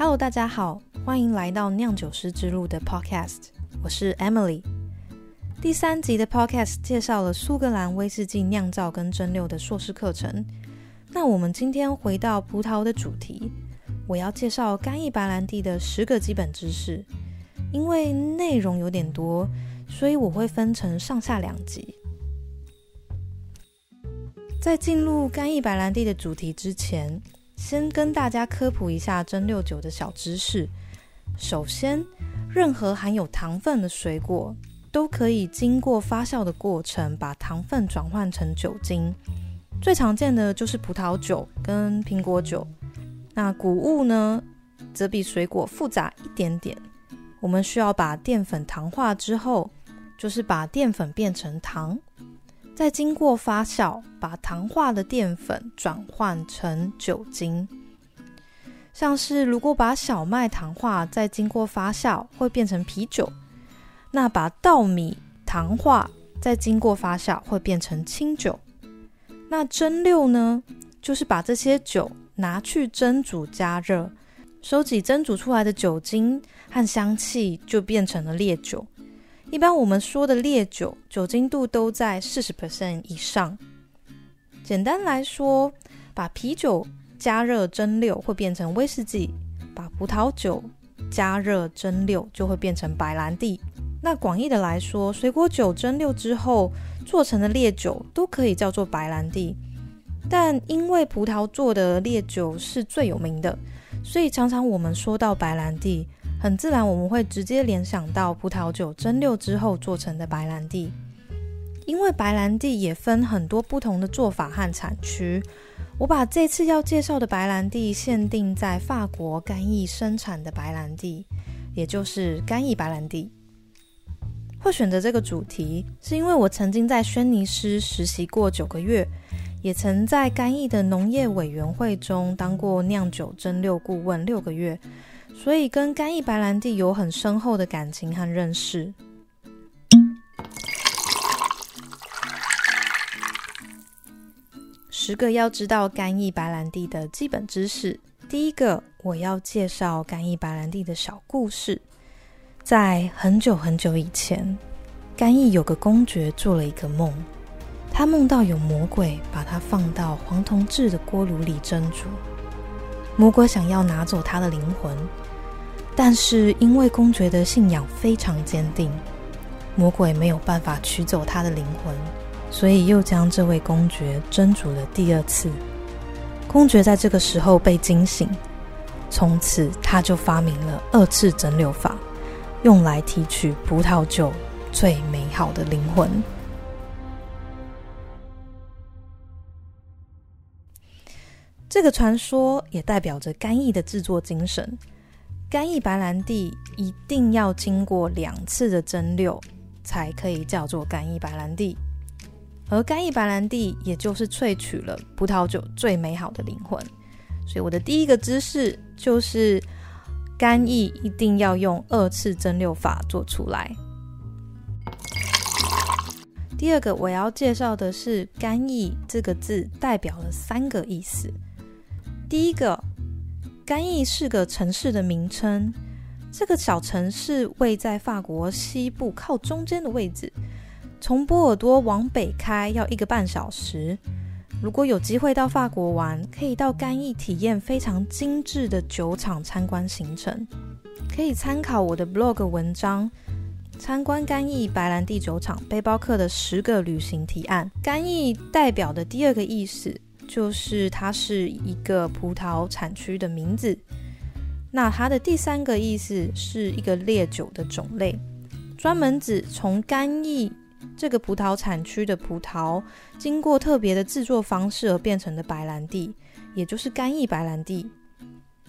Hello，大家好，欢迎来到酿酒师之路的 Podcast，我是 Emily。第三集的 Podcast 介绍了苏格兰威士忌酿造跟蒸馏的硕士课程。那我们今天回到葡萄的主题，我要介绍干邑白兰地的十个基本知识。因为内容有点多，所以我会分成上下两集。在进入干邑白兰地的主题之前，先跟大家科普一下蒸馏酒的小知识。首先，任何含有糖分的水果都可以经过发酵的过程，把糖分转换成酒精。最常见的就是葡萄酒跟苹果酒。那谷物呢，则比水果复杂一点点。我们需要把淀粉糖化之后，就是把淀粉变成糖。再经过发酵，把糖化的淀粉转换成酒精。像是如果把小麦糖化，再经过发酵，会变成啤酒。那把稻米糖化，再经过发酵，会变成清酒。那蒸馏呢，就是把这些酒拿去蒸煮加热，收集蒸煮出来的酒精和香气，就变成了烈酒。一般我们说的烈酒，酒精度都在四十 percent 以上。简单来说，把啤酒加热蒸馏会变成威士忌，把葡萄酒加热蒸馏就会变成白兰地。那广义的来说，水果酒蒸馏之后做成的烈酒都可以叫做白兰地。但因为葡萄做的烈酒是最有名的，所以常常我们说到白兰地。很自然，我们会直接联想到葡萄酒蒸馏之后做成的白兰地。因为白兰地也分很多不同的做法和产区，我把这次要介绍的白兰地限定在法国干邑生产的白兰地，也就是干邑白兰地。会选择这个主题，是因为我曾经在轩尼诗实习过九个月，也曾在干邑的农业委员会中当过酿酒蒸馏顾问六个月。所以跟干邑白兰地有很深厚的感情和认识。十个要知道干邑白兰地的基本知识。第一个，我要介绍干邑白兰地的小故事。在很久很久以前，干邑有个公爵做了一个梦，他梦到有魔鬼把他放到黄铜制的锅炉里蒸煮。魔鬼想要拿走他的灵魂，但是因为公爵的信仰非常坚定，魔鬼没有办法取走他的灵魂，所以又将这位公爵蒸煮了第二次。公爵在这个时候被惊醒，从此他就发明了二次蒸馏法，用来提取葡萄酒最美好的灵魂。这个传说也代表着干邑的制作精神。干邑白兰地一定要经过两次的蒸馏，才可以叫做干邑白兰地。而干邑白兰地也就是萃取了葡萄酒最美好的灵魂。所以我的第一个知识就是，干邑一定要用二次蒸馏法做出来。第二个我要介绍的是“干邑”这个字代表了三个意思。第一个，干邑是个城市的名称。这个小城市位在法国西部靠中间的位置，从波尔多往北开要一个半小时。如果有机会到法国玩，可以到干邑体验非常精致的酒厂参观行程。可以参考我的 blog 文章，参观干邑白兰地酒厂背包客的十个旅行提案。干邑代表的第二个意思。就是它是一个葡萄产区的名字。那它的第三个意思是一个烈酒的种类，专门指从干邑这个葡萄产区的葡萄经过特别的制作方式而变成的白兰地，也就是干邑白兰地。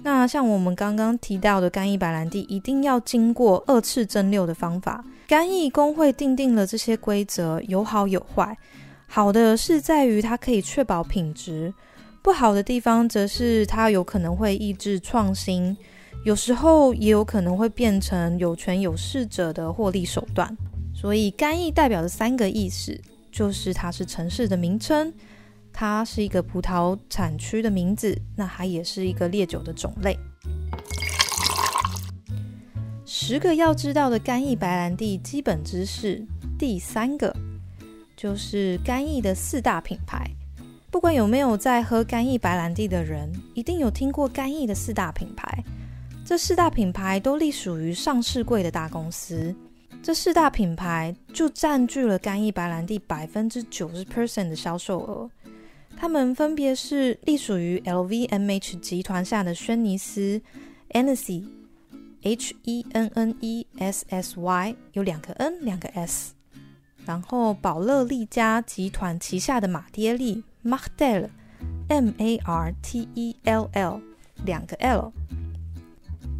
那像我们刚刚提到的干邑白兰地，一定要经过二次蒸馏的方法。干邑工会定定了这些规则，有好有坏。好的是在于它可以确保品质，不好的地方则是它有可能会抑制创新，有时候也有可能会变成有权有势者的获利手段。所以干邑代表的三个意思，就是它是城市的名称，它是一个葡萄产区的名字，那它也是一个烈酒的种类。十个要知道的干邑白兰地基本知识，第三个就是干邑的四大品牌。不管有没有在喝干邑白兰地的人，一定有听过干邑的四大品牌。这四大品牌都隶属于上市柜的大公司。这四大品牌就占据了干邑白兰地百分之九十 percent 的销售额。它们分别是隶属于 LVMH 集团下的轩尼诗 （Hennessy），H E N N E S S Y，有两个 N，两个 S。然后宝乐利家集团旗下的马爹利 （Martell），M A R T E L L，两个 L。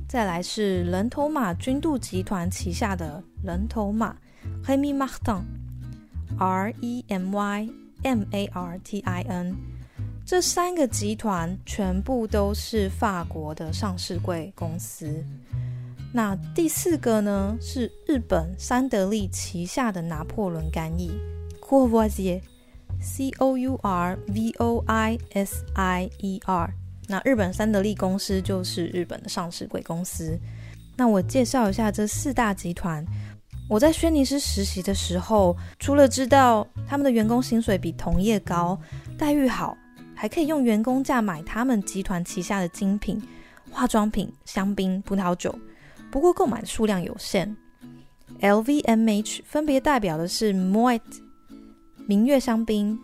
再来是人头马君度集团旗下的人头马 （Remy Martin），R E M Y。M A R T I N，这三个集团全部都是法国的上市贵公司。那第四个呢，是日本三得利旗下的拿破仑干邑 （Courvoisier，C O U R V O I S I E R）。那日本三得利公司就是日本的上市贵公司。那我介绍一下这四大集团。我在轩尼诗实习的时候，除了知道他们的员工薪水比同业高、待遇好，还可以用员工价买他们集团旗下的精品化妆品、香槟、葡萄酒。不过购买的数量有限。LVMH 分别代表的是 Moet 明月香槟、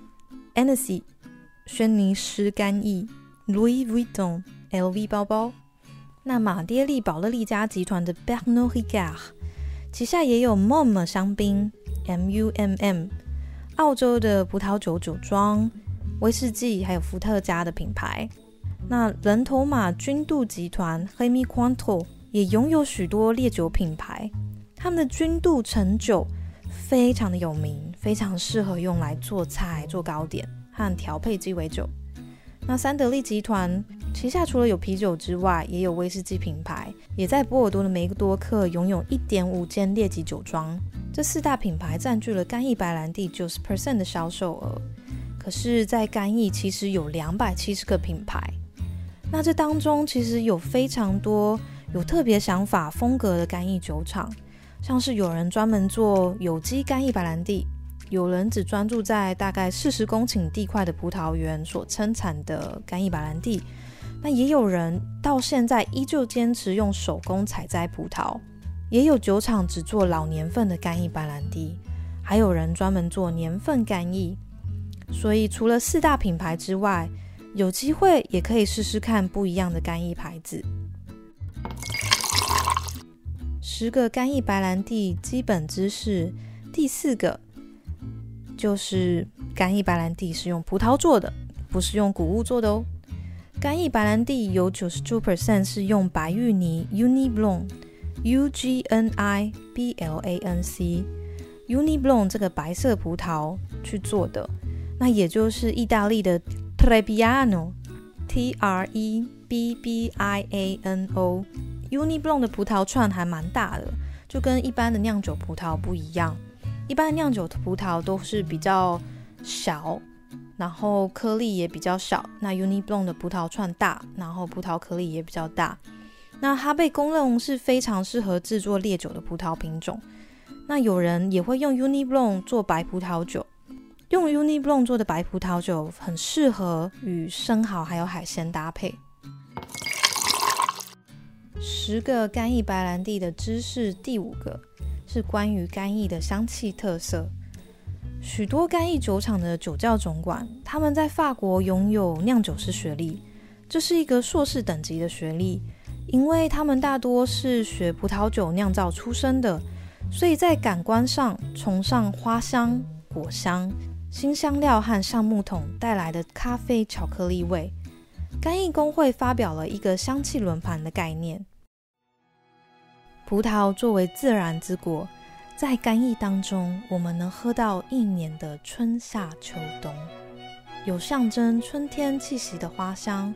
Hennessy 轩尼诗干邑、Louis Vuitton LV 包包。那马爹利宝乐利家集团的 Pernod Ricard。旗下也有 Mumm 香槟 （M U M M）、澳洲的葡萄酒酒庄、威士忌，还有伏特加的品牌。那人头马君度集团 （Remy Cointreau） 也拥有许多烈酒品牌。他们的君度橙酒非常的有名，非常适合用来做菜、做糕点和调配鸡尾酒。那三得利集团。旗下除了有啤酒之外，也有威士忌品牌，也在波尔多的梅多克拥有一点五间列级酒庄。这四大品牌占据了干邑白兰地九十 percent 的销售额。可是，在干邑其实有两百七十个品牌，那这当中其实有非常多有特别想法、风格的干邑酒厂，像是有人专门做有机干邑白兰地，有人只专注在大概四十公顷地块的葡萄园所生产的干邑白兰地。那也有人到现在依旧坚持用手工采摘葡萄，也有酒厂只做老年份的干邑白兰地，还有人专门做年份干邑。所以除了四大品牌之外，有机会也可以试试看不一样的干邑牌子。十个干邑白兰地基本知识，第四个就是干邑白兰地是用葡萄做的，不是用谷物做的哦。干邑白兰地有九十九 percent 是用白玉泥 Uni Blanc，U G N I B L A N C，Uni Blanc 这个白色葡萄去做的，那也就是意大利的 Trebbiano，T R E B B I A N O，Uni Blanc 的葡萄串还蛮大的，就跟一般的酿酒葡萄不一样，一般的酿酒葡萄都是比较小。然后颗粒也比较小，那 Uni Blanc 的葡萄串大，然后葡萄颗粒也比较大。那它被公认是非常适合制作烈酒的葡萄品种。那有人也会用 Uni Blanc 做白葡萄酒，用 Uni Blanc 做的白葡萄酒很适合与生蚝还有海鲜搭配。十个干邑白兰地的知识，第五个是关于干邑的香气特色。许多干邑酒厂的酒窖总管，他们在法国拥有酿酒师学历，这是一个硕士等级的学历。因为他们大多是学葡萄酒酿造出身的，所以在感官上崇尚花香、果香、新香料和橡木桶带来的咖啡、巧克力味。干邑工会发表了一个香气轮盘的概念：葡萄作为自然之果。在干邑当中，我们能喝到一年的春夏秋冬，有象征春天气息的花香，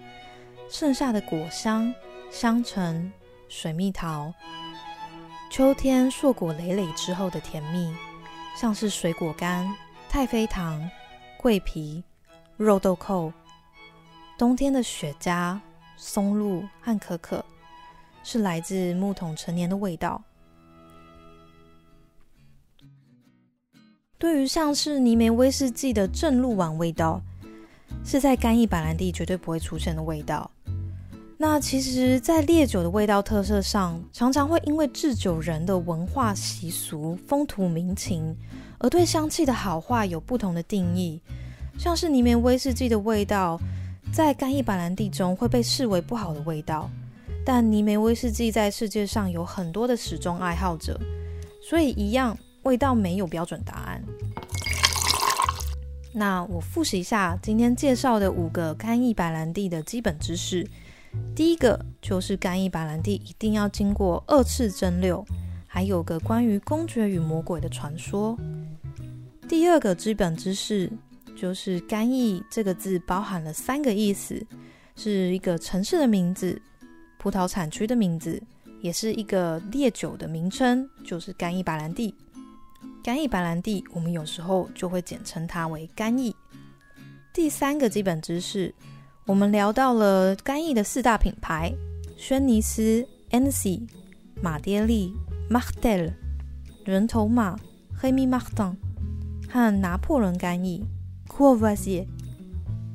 剩下的果香、香橙、水蜜桃；秋天硕果累累之后的甜蜜，像是水果干、太妃糖、桂皮、肉豆蔻；冬天的雪茄、松露和可可，是来自木桶陈年的味道。对于像是泥煤威士忌的正露丸味道，是在干邑白兰地绝对不会出现的味道。那其实，在烈酒的味道特色上，常常会因为制酒人的文化习俗、风土民情，而对香气的好坏有不同的定义。像是泥煤威士忌的味道，在干邑白兰地中会被视为不好的味道，但泥梅威士忌在世界上有很多的始终爱好者，所以一样味道没有标准答案。那我复习一下今天介绍的五个干邑白兰地的基本知识。第一个就是干邑白兰地一定要经过二次蒸馏，还有个关于公爵与魔鬼的传说。第二个基本知识就是干邑这个字包含了三个意思，是一个城市的名字、葡萄产区的名字，也是一个烈酒的名称，就是干邑白兰地。干邑白兰地我们有时候就会简称它为干邑。第三个基本知识。我们聊到了干邑的四大品牌：轩尼斯 （N.C.）、马爹利 （Martel）、人头马 h e m i Martin） 和拿破仑干邑 （Courvoisier）。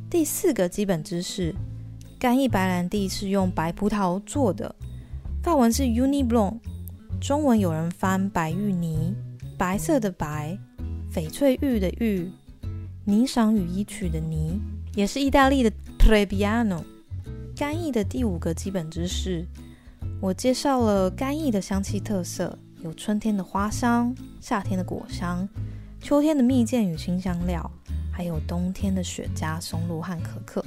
第四个基本知识：干邑白兰地是用白葡萄做的，法文是 Uni Blanc，中文有人翻白玉泥，白色的白，翡翠玉的玉，霓裳羽衣曲的霓，也是意大利的。Trebbiano，干邑的第五个基本知识，我介绍了干邑的香气特色，有春天的花香、夏天的果香、秋天的蜜饯与清香料，还有冬天的雪茄、松露和可可。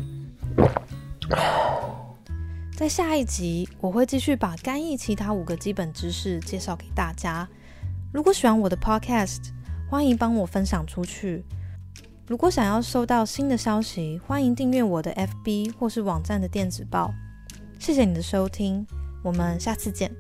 在下一集，我会继续把干邑其他五个基本知识介绍给大家。如果喜欢我的 Podcast，欢迎帮我分享出去。如果想要收到新的消息，欢迎订阅我的 FB 或是网站的电子报。谢谢你的收听，我们下次见。